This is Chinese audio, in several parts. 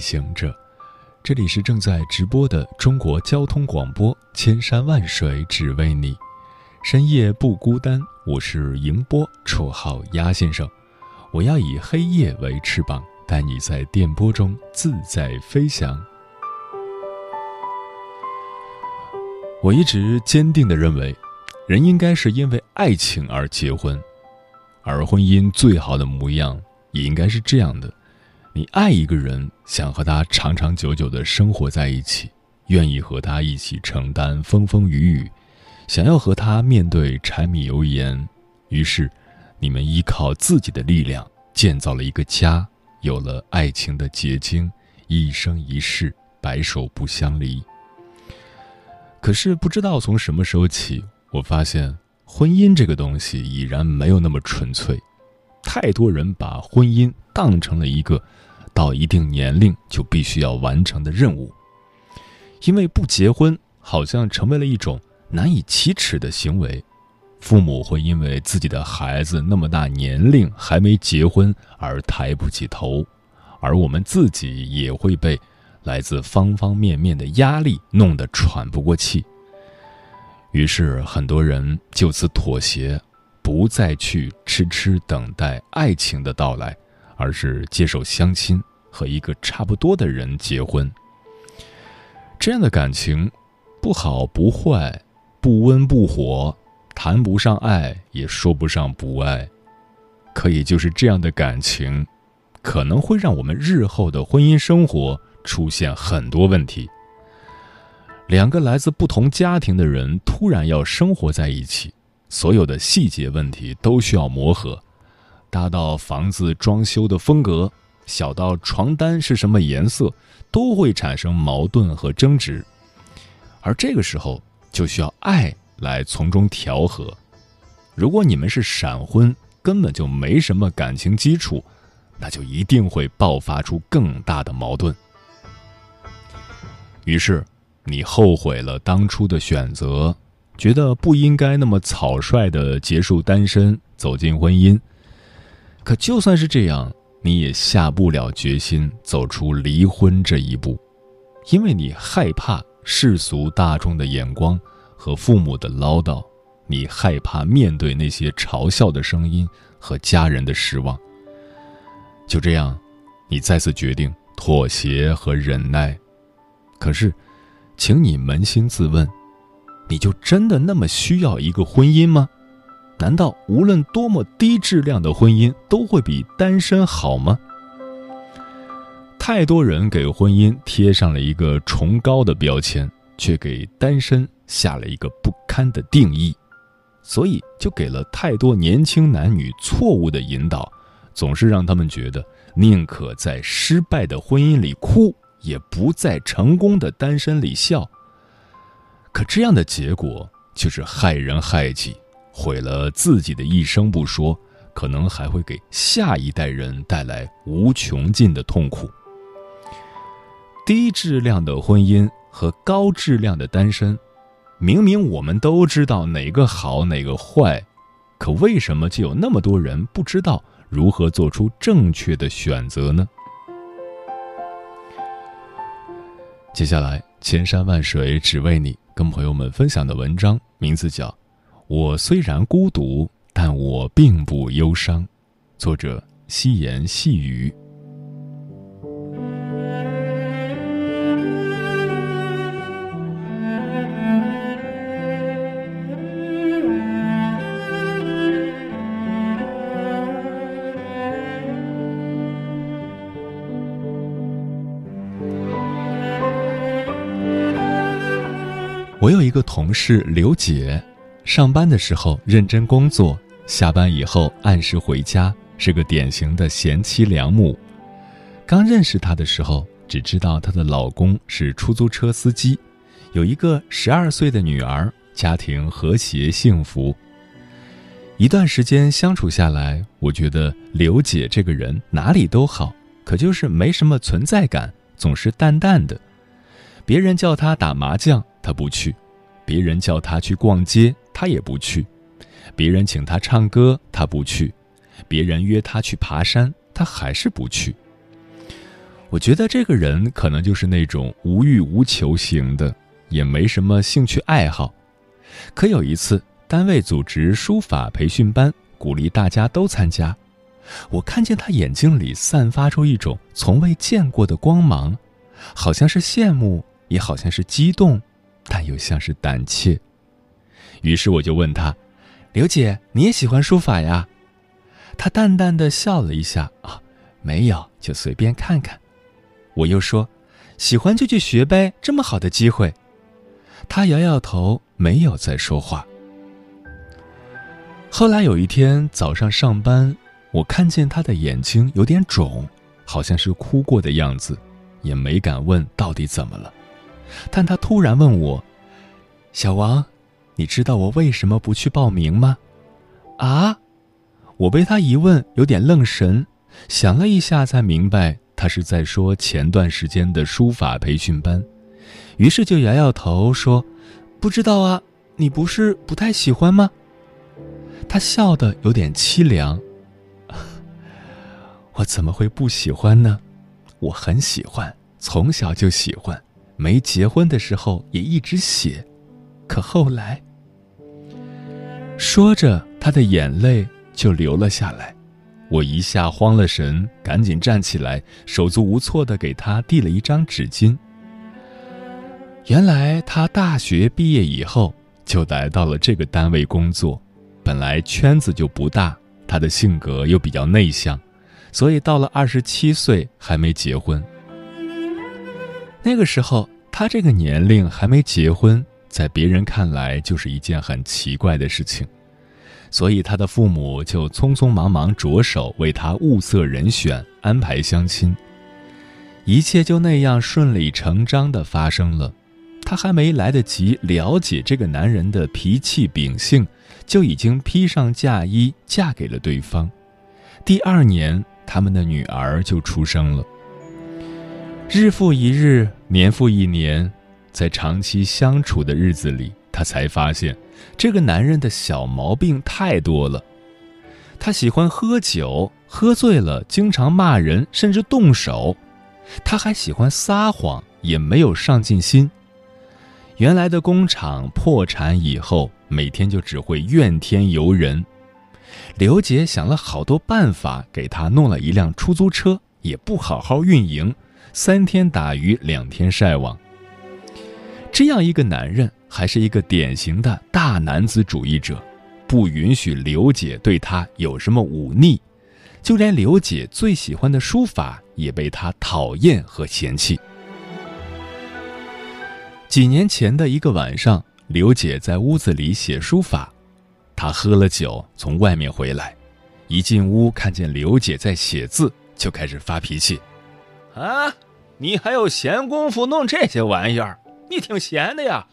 行者，这里是正在直播的中国交通广播，千山万水只为你，深夜不孤单。我是迎波，绰号鸭先生。我要以黑夜为翅膀，带你在电波中自在飞翔。我一直坚定的认为，人应该是因为爱情而结婚，而婚姻最好的模样也应该是这样的：你爱一个人，想和他长长久久的生活在一起，愿意和他一起承担风风雨雨，想要和他面对柴米油盐，于是。你们依靠自己的力量建造了一个家，有了爱情的结晶，一生一世白首不相离。可是不知道从什么时候起，我发现婚姻这个东西已然没有那么纯粹。太多人把婚姻当成了一个到一定年龄就必须要完成的任务，因为不结婚好像成为了一种难以启齿的行为。父母会因为自己的孩子那么大年龄还没结婚而抬不起头，而我们自己也会被来自方方面面的压力弄得喘不过气。于是很多人就此妥协，不再去痴痴等待爱情的到来，而是接受相亲，和一个差不多的人结婚。这样的感情，不好不坏，不温不火。谈不上爱，也说不上不爱，可以就是这样的感情，可能会让我们日后的婚姻生活出现很多问题。两个来自不同家庭的人突然要生活在一起，所有的细节问题都需要磨合，大到房子装修的风格，小到床单是什么颜色，都会产生矛盾和争执，而这个时候就需要爱。来从中调和。如果你们是闪婚，根本就没什么感情基础，那就一定会爆发出更大的矛盾。于是，你后悔了当初的选择，觉得不应该那么草率的结束单身，走进婚姻。可就算是这样，你也下不了决心走出离婚这一步，因为你害怕世俗大众的眼光。和父母的唠叨，你害怕面对那些嘲笑的声音和家人的失望。就这样，你再次决定妥协和忍耐。可是，请你扪心自问：你就真的那么需要一个婚姻吗？难道无论多么低质量的婚姻都会比单身好吗？太多人给婚姻贴上了一个崇高的标签，却给单身。下了一个不堪的定义，所以就给了太多年轻男女错误的引导，总是让他们觉得宁可在失败的婚姻里哭，也不在成功的单身里笑。可这样的结果就是害人害己，毁了自己的一生不说，可能还会给下一代人带来无穷尽的痛苦。低质量的婚姻和高质量的单身。明明我们都知道哪个好哪个坏，可为什么就有那么多人不知道如何做出正确的选择呢？接下来，千山万水只为你，跟朋友们分享的文章名字叫《我虽然孤独，但我并不忧伤》，作者细言细雨。我有一个同事刘姐，上班的时候认真工作，下班以后按时回家，是个典型的贤妻良母。刚认识她的时候，只知道她的老公是出租车司机，有一个十二岁的女儿，家庭和谐幸福。一段时间相处下来，我觉得刘姐这个人哪里都好，可就是没什么存在感，总是淡淡的。别人叫她打麻将，她不去；别人叫他去逛街，他也不去；别人请他唱歌，他不去；别人约他去爬山，他还是不去。我觉得这个人可能就是那种无欲无求型的，也没什么兴趣爱好。可有一次。单位组织书法培训班，鼓励大家都参加。我看见他眼睛里散发出一种从未见过的光芒，好像是羡慕，也好像是激动，但又像是胆怯。于是我就问他：“刘姐，你也喜欢书法呀？”他淡淡的笑了一下：“啊，没有，就随便看看。”我又说：“喜欢就去学呗，这么好的机会。”他摇摇头，没有再说话。后来有一天早上上班，我看见他的眼睛有点肿，好像是哭过的样子，也没敢问到底怎么了。但他突然问我：“小王，你知道我为什么不去报名吗？”啊！我被他一问有点愣神，想了一下才明白他是在说前段时间的书法培训班，于是就摇摇头说：“不知道啊，你不是不太喜欢吗？”他笑得有点凄凉。我怎么会不喜欢呢？我很喜欢，从小就喜欢，没结婚的时候也一直写。可后来，说着，他的眼泪就流了下来。我一下慌了神，赶紧站起来，手足无措地给他递了一张纸巾。原来他大学毕业以后就来到了这个单位工作。本来圈子就不大，他的性格又比较内向，所以到了二十七岁还没结婚。那个时候，他这个年龄还没结婚，在别人看来就是一件很奇怪的事情，所以他的父母就匆匆忙忙着手为他物色人选、安排相亲，一切就那样顺理成章的发生了。他还没来得及了解这个男人的脾气秉性。就已经披上嫁衣嫁给了对方，第二年他们的女儿就出生了。日复一日，年复一年，在长期相处的日子里，他才发现这个男人的小毛病太多了。他喜欢喝酒，喝醉了经常骂人，甚至动手。他还喜欢撒谎，也没有上进心。原来的工厂破产以后。每天就只会怨天尤人，刘姐想了好多办法，给他弄了一辆出租车，也不好好运营，三天打鱼两天晒网。这样一个男人，还是一个典型的大男子主义者，不允许刘姐对他有什么忤逆，就连刘姐最喜欢的书法也被他讨厌和嫌弃。几年前的一个晚上。刘姐在屋子里写书法，她喝了酒从外面回来，一进屋看见刘姐在写字，就开始发脾气：“啊，你还有闲工夫弄这些玩意儿？你挺闲的呀！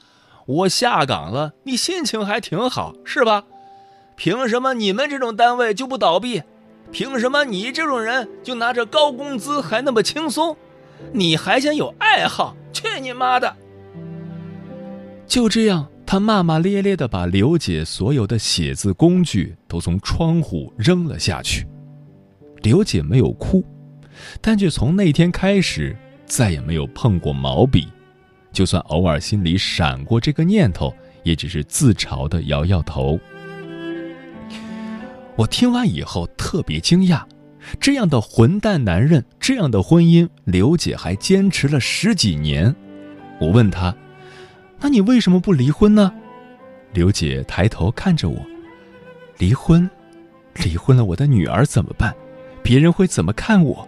我下岗了，你心情还挺好是吧？凭什么你们这种单位就不倒闭？凭什么你这种人就拿着高工资还那么轻松？你还想有爱好？去你妈的！”就这样，他骂骂咧咧的把刘姐所有的写字工具都从窗户扔了下去。刘姐没有哭，但却从那天开始再也没有碰过毛笔，就算偶尔心里闪过这个念头，也只是自嘲的摇摇头。我听完以后特别惊讶，这样的混蛋男人，这样的婚姻，刘姐还坚持了十几年。我问她。那你为什么不离婚呢？刘姐抬头看着我，离婚，离婚了，我的女儿怎么办？别人会怎么看我？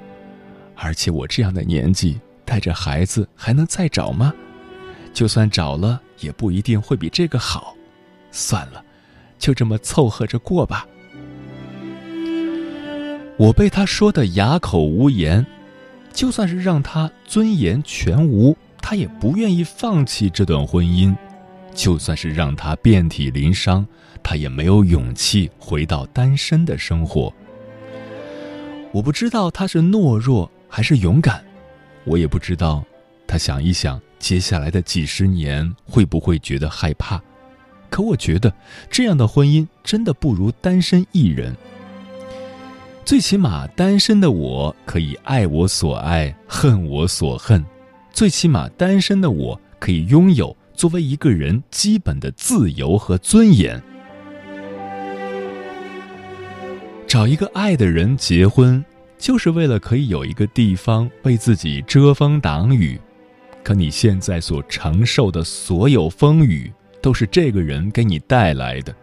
而且我这样的年纪，带着孩子还能再找吗？就算找了，也不一定会比这个好。算了，就这么凑合着过吧。我被他说的哑口无言。就算是让他尊严全无，他也不愿意放弃这段婚姻；就算是让他遍体鳞伤，他也没有勇气回到单身的生活。我不知道他是懦弱还是勇敢，我也不知道他想一想接下来的几十年会不会觉得害怕。可我觉得，这样的婚姻真的不如单身一人。最起码，单身的我可以爱我所爱，恨我所恨；最起码，单身的我可以拥有作为一个人基本的自由和尊严。找一个爱的人结婚，就是为了可以有一个地方为自己遮风挡雨。可你现在所承受的所有风雨，都是这个人给你带来的。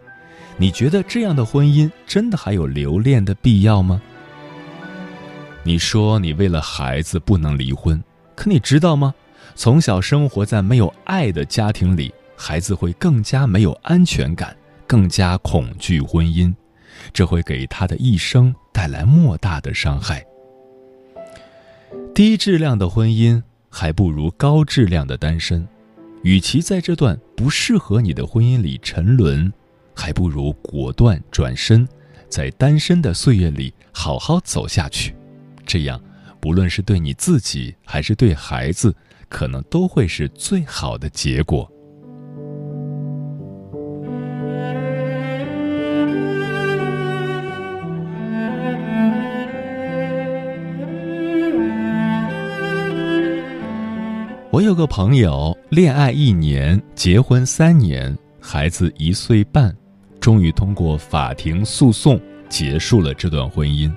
你觉得这样的婚姻真的还有留恋的必要吗？你说你为了孩子不能离婚，可你知道吗？从小生活在没有爱的家庭里，孩子会更加没有安全感，更加恐惧婚姻，这会给他的一生带来莫大的伤害。低质量的婚姻还不如高质量的单身，与其在这段不适合你的婚姻里沉沦。还不如果断转身，在单身的岁月里好好走下去，这样，不论是对你自己还是对孩子，可能都会是最好的结果。我有个朋友，恋爱一年，结婚三年，孩子一岁半。终于通过法庭诉讼结束了这段婚姻。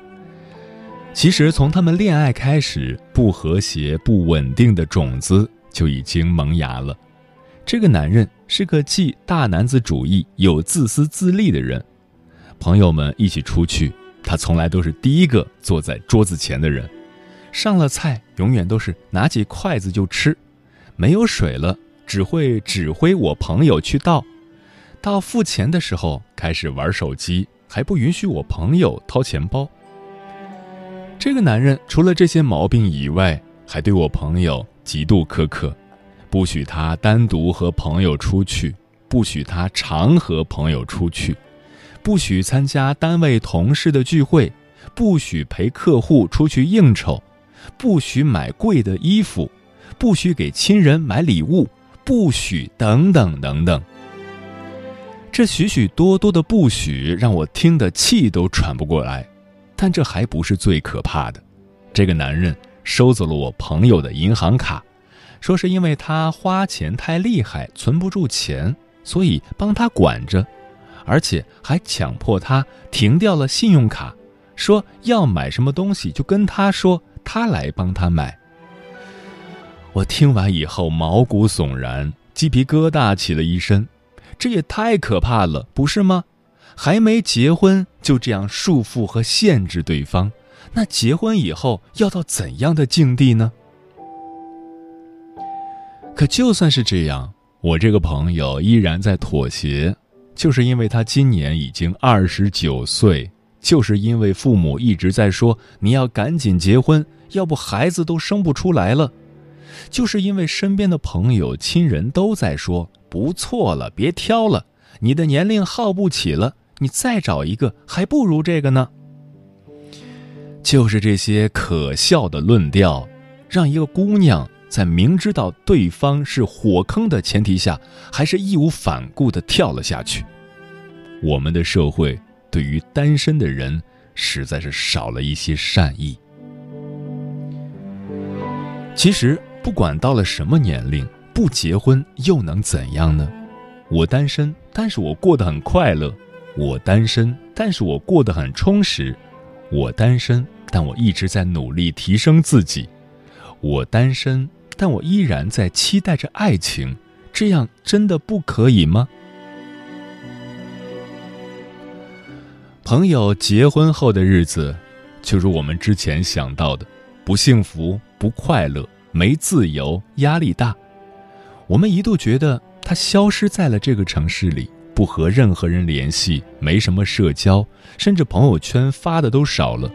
其实从他们恋爱开始，不和谐、不稳定的种子就已经萌芽了。这个男人是个既大男子主义又自私自利的人。朋友们一起出去，他从来都是第一个坐在桌子前的人。上了菜，永远都是拿起筷子就吃。没有水了，只会指挥我朋友去倒。到付钱的时候，开始玩手机，还不允许我朋友掏钱包。这个男人除了这些毛病以外，还对我朋友极度苛刻，不许他单独和朋友出去，不许他常和朋友出去，不许参加单位同事的聚会，不许陪客户出去应酬，不许买贵的衣服，不许给亲人买礼物，不许等等等等。这许许多多的不许让我听得气都喘不过来，但这还不是最可怕的。这个男人收走了我朋友的银行卡，说是因为他花钱太厉害，存不住钱，所以帮他管着，而且还强迫他停掉了信用卡，说要买什么东西就跟他说，他来帮他买。我听完以后毛骨悚然，鸡皮疙瘩起了一身。这也太可怕了，不是吗？还没结婚就这样束缚和限制对方，那结婚以后要到怎样的境地呢？可就算是这样，我这个朋友依然在妥协，就是因为他今年已经二十九岁，就是因为父母一直在说你要赶紧结婚，要不孩子都生不出来了，就是因为身边的朋友、亲人都在说。不错了，别挑了，你的年龄耗不起了，你再找一个还不如这个呢。就是这些可笑的论调，让一个姑娘在明知道对方是火坑的前提下，还是义无反顾的跳了下去。我们的社会对于单身的人，实在是少了一些善意。其实，不管到了什么年龄。不结婚又能怎样呢？我单身，但是我过得很快乐；我单身，但是我过得很充实；我单身，但我一直在努力提升自己；我单身，但我依然在期待着爱情。这样真的不可以吗？朋友结婚后的日子，就如我们之前想到的，不幸福、不快乐、没自由、压力大。我们一度觉得他消失在了这个城市里，不和任何人联系，没什么社交，甚至朋友圈发的都少了。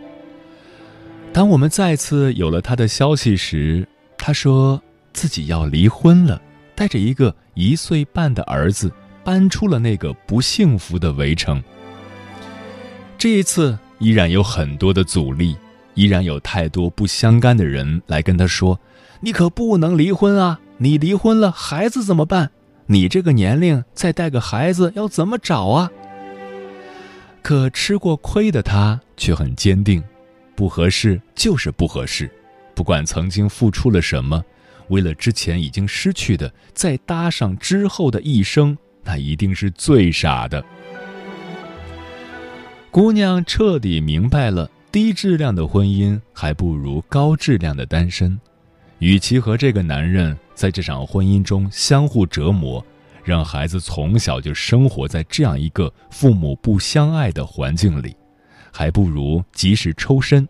当我们再次有了他的消息时，他说自己要离婚了，带着一个一岁半的儿子搬出了那个不幸福的围城。这一次依然有很多的阻力，依然有太多不相干的人来跟他说：“你可不能离婚啊！你离婚了，孩子怎么办？你这个年龄再带个孩子要怎么找啊？”可吃过亏的他却很坚定，不合适就是不合适，不管曾经付出了什么，为了之前已经失去的，再搭上之后的一生，那一定是最傻的。姑娘彻底明白了，低质量的婚姻还不如高质量的单身，与其和这个男人在这场婚姻中相互折磨。让孩子从小就生活在这样一个父母不相爱的环境里，还不如及时抽身。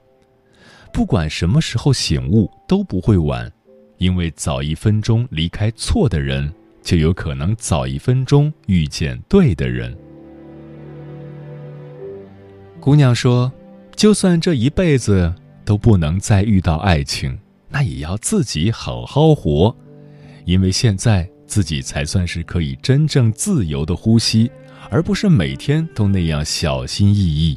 不管什么时候醒悟都不会晚，因为早一分钟离开错的人，就有可能早一分钟遇见对的人。姑娘说：“就算这一辈子都不能再遇到爱情，那也要自己好好活，因为现在。”自己才算是可以真正自由的呼吸，而不是每天都那样小心翼翼。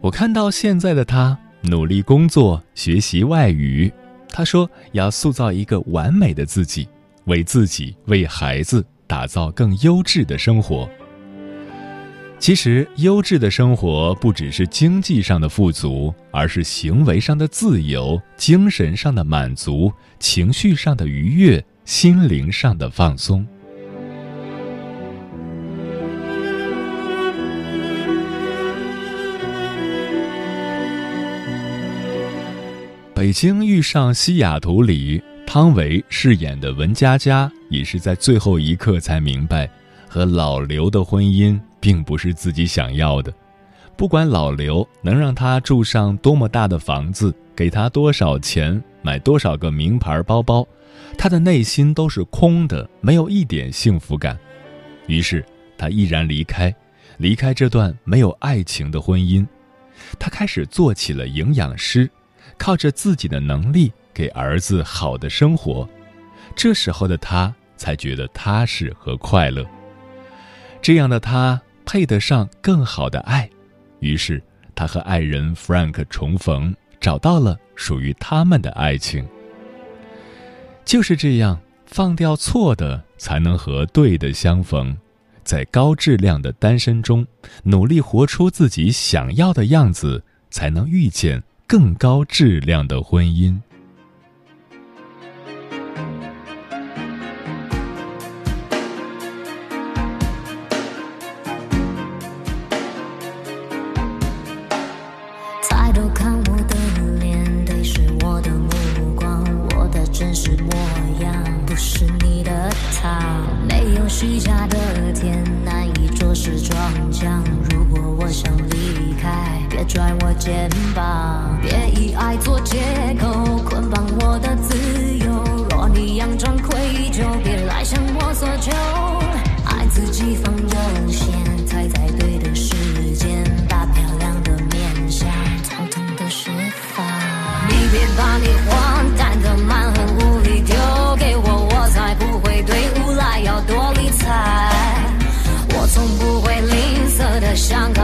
我看到现在的他努力工作、学习外语，他说要塑造一个完美的自己，为自己、为孩子打造更优质的生活。其实，优质的生活不只是经济上的富足，而是行为上的自由、精神上的满足、情绪上的愉悦、心灵上的放松。北京遇上西雅图里，汤唯饰演的文佳佳也是在最后一刻才明白，和老刘的婚姻。并不是自己想要的，不管老刘能让他住上多么大的房子，给他多少钱，买多少个名牌包包，他的内心都是空的，没有一点幸福感。于是他毅然离开，离开这段没有爱情的婚姻，他开始做起了营养师，靠着自己的能力给儿子好的生活。这时候的他才觉得踏实和快乐。这样的他。配得上更好的爱，于是他和爱人 Frank 重逢，找到了属于他们的爱情。就是这样，放掉错的，才能和对的相逢。在高质量的单身中，努力活出自己想要的样子，才能遇见更高质量的婚姻。肩膀。别以爱做借口捆绑我的自由，若你佯装愧疚，别来向我索求。爱自己放优先，才在对的时间，把漂亮的面相统统都释放。你别把你荒诞的蛮横无理丢给我，我才不会对无赖要多理睬。我从不会吝啬的像个。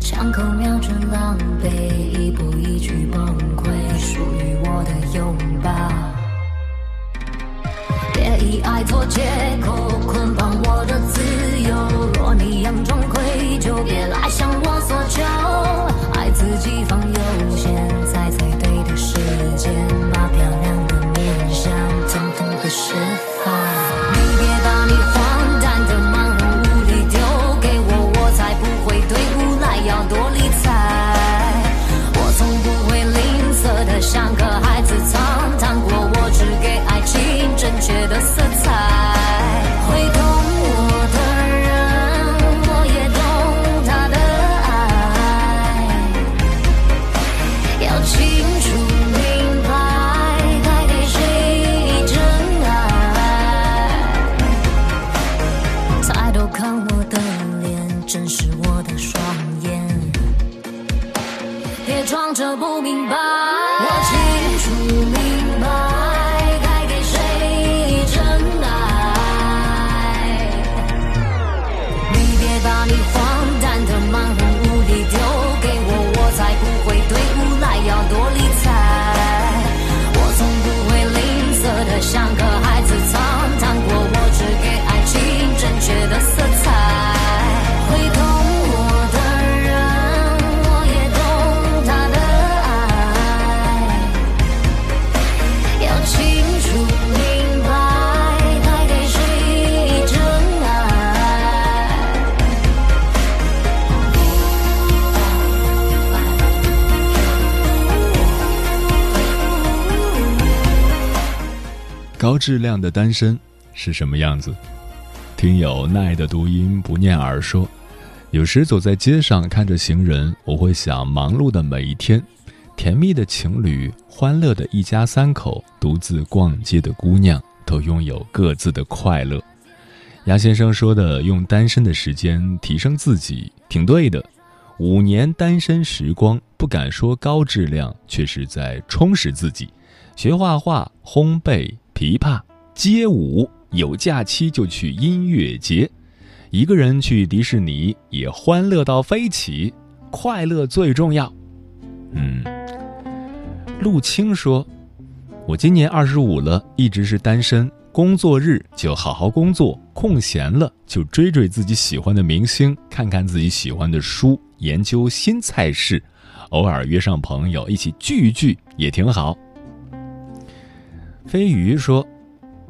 枪口瞄准狼狈，一步一句崩溃，属于我的拥抱。别以爱做借口捆绑我的自由，若你佯装愧疚，别来向我索求。爱自己方有先，质量的单身是什么样子？听友奈的读音不念耳说，有时走在街上看着行人，我会想忙碌的每一天，甜蜜的情侣，欢乐的一家三口，独自逛街的姑娘，都拥有各自的快乐。牙先生说的用单身的时间提升自己，挺对的。五年单身时光，不敢说高质量，却是在充实自己。学画画、烘焙、琵琶、街舞，有假期就去音乐节，一个人去迪士尼也欢乐到飞起，快乐最重要。嗯，陆青说：“我今年二十五了，一直是单身，工作日就好好工作，空闲了就追追自己喜欢的明星，看看自己喜欢的书，研究新菜式，偶尔约上朋友一起聚一聚也挺好。”飞鱼说：“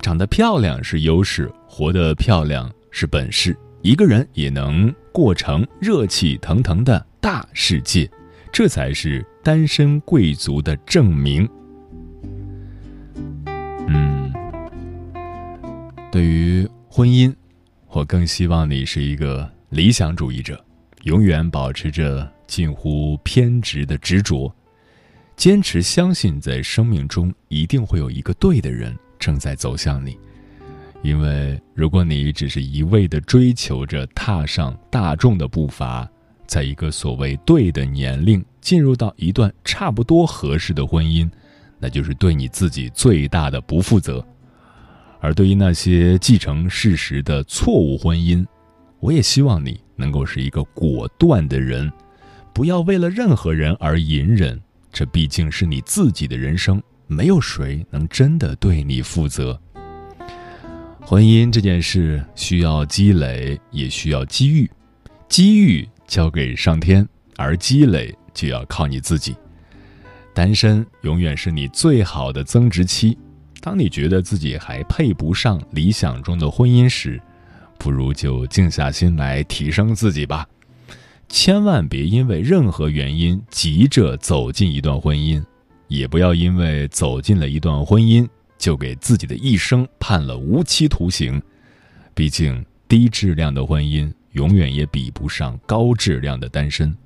长得漂亮是优势，活得漂亮是本事。一个人也能过成热气腾腾的大世界，这才是单身贵族的证明。”嗯，对于婚姻，我更希望你是一个理想主义者，永远保持着近乎偏执的执着。坚持相信，在生命中一定会有一个对的人正在走向你，因为如果你只是一味的追求着踏上大众的步伐，在一个所谓对的年龄进入到一段差不多合适的婚姻，那就是对你自己最大的不负责。而对于那些继承事实的错误婚姻，我也希望你能够是一个果断的人，不要为了任何人而隐忍。这毕竟是你自己的人生，没有谁能真的对你负责。婚姻这件事需要积累，也需要机遇，机遇交给上天，而积累就要靠你自己。单身永远是你最好的增值期。当你觉得自己还配不上理想中的婚姻时，不如就静下心来提升自己吧。千万别因为任何原因急着走进一段婚姻，也不要因为走进了一段婚姻就给自己的一生判了无期徒刑。毕竟，低质量的婚姻永远也比不上高质量的单身。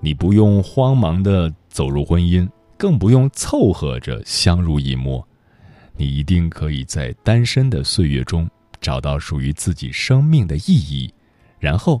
你不用慌忙的走入婚姻，更不用凑合着相濡以沫。你一定可以在单身的岁月中找到属于自己生命的意义，然后。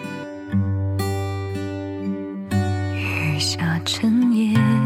下整夜，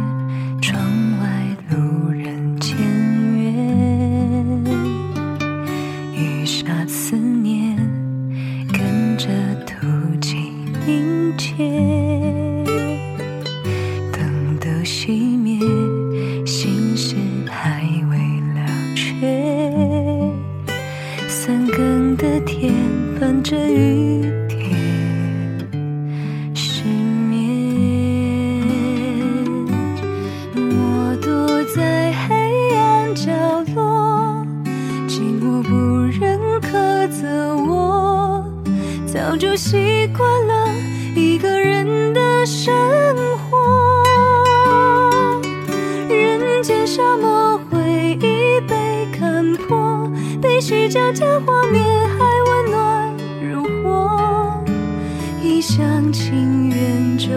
家家画面还温暖如火。一厢情愿就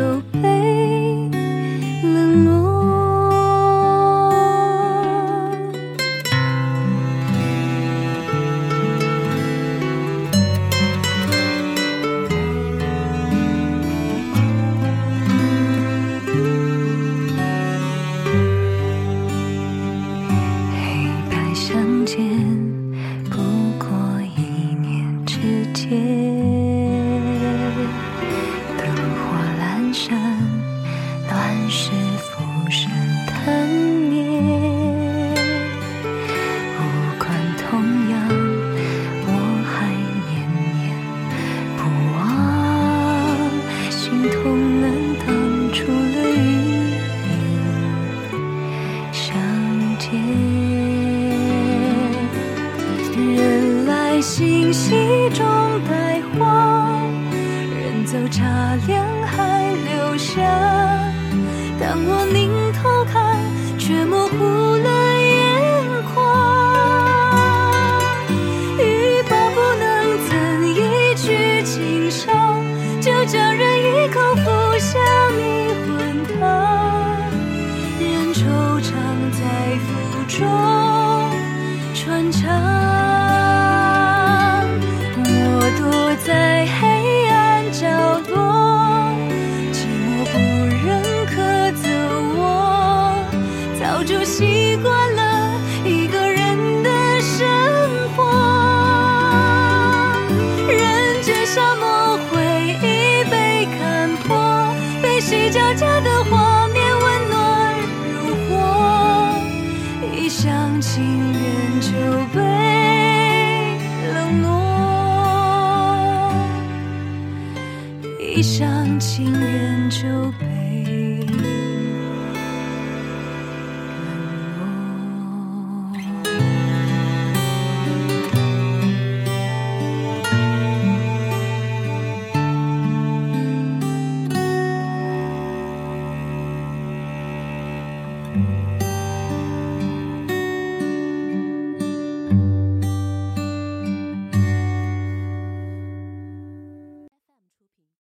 一厢情愿就被冷落，一厢情愿就。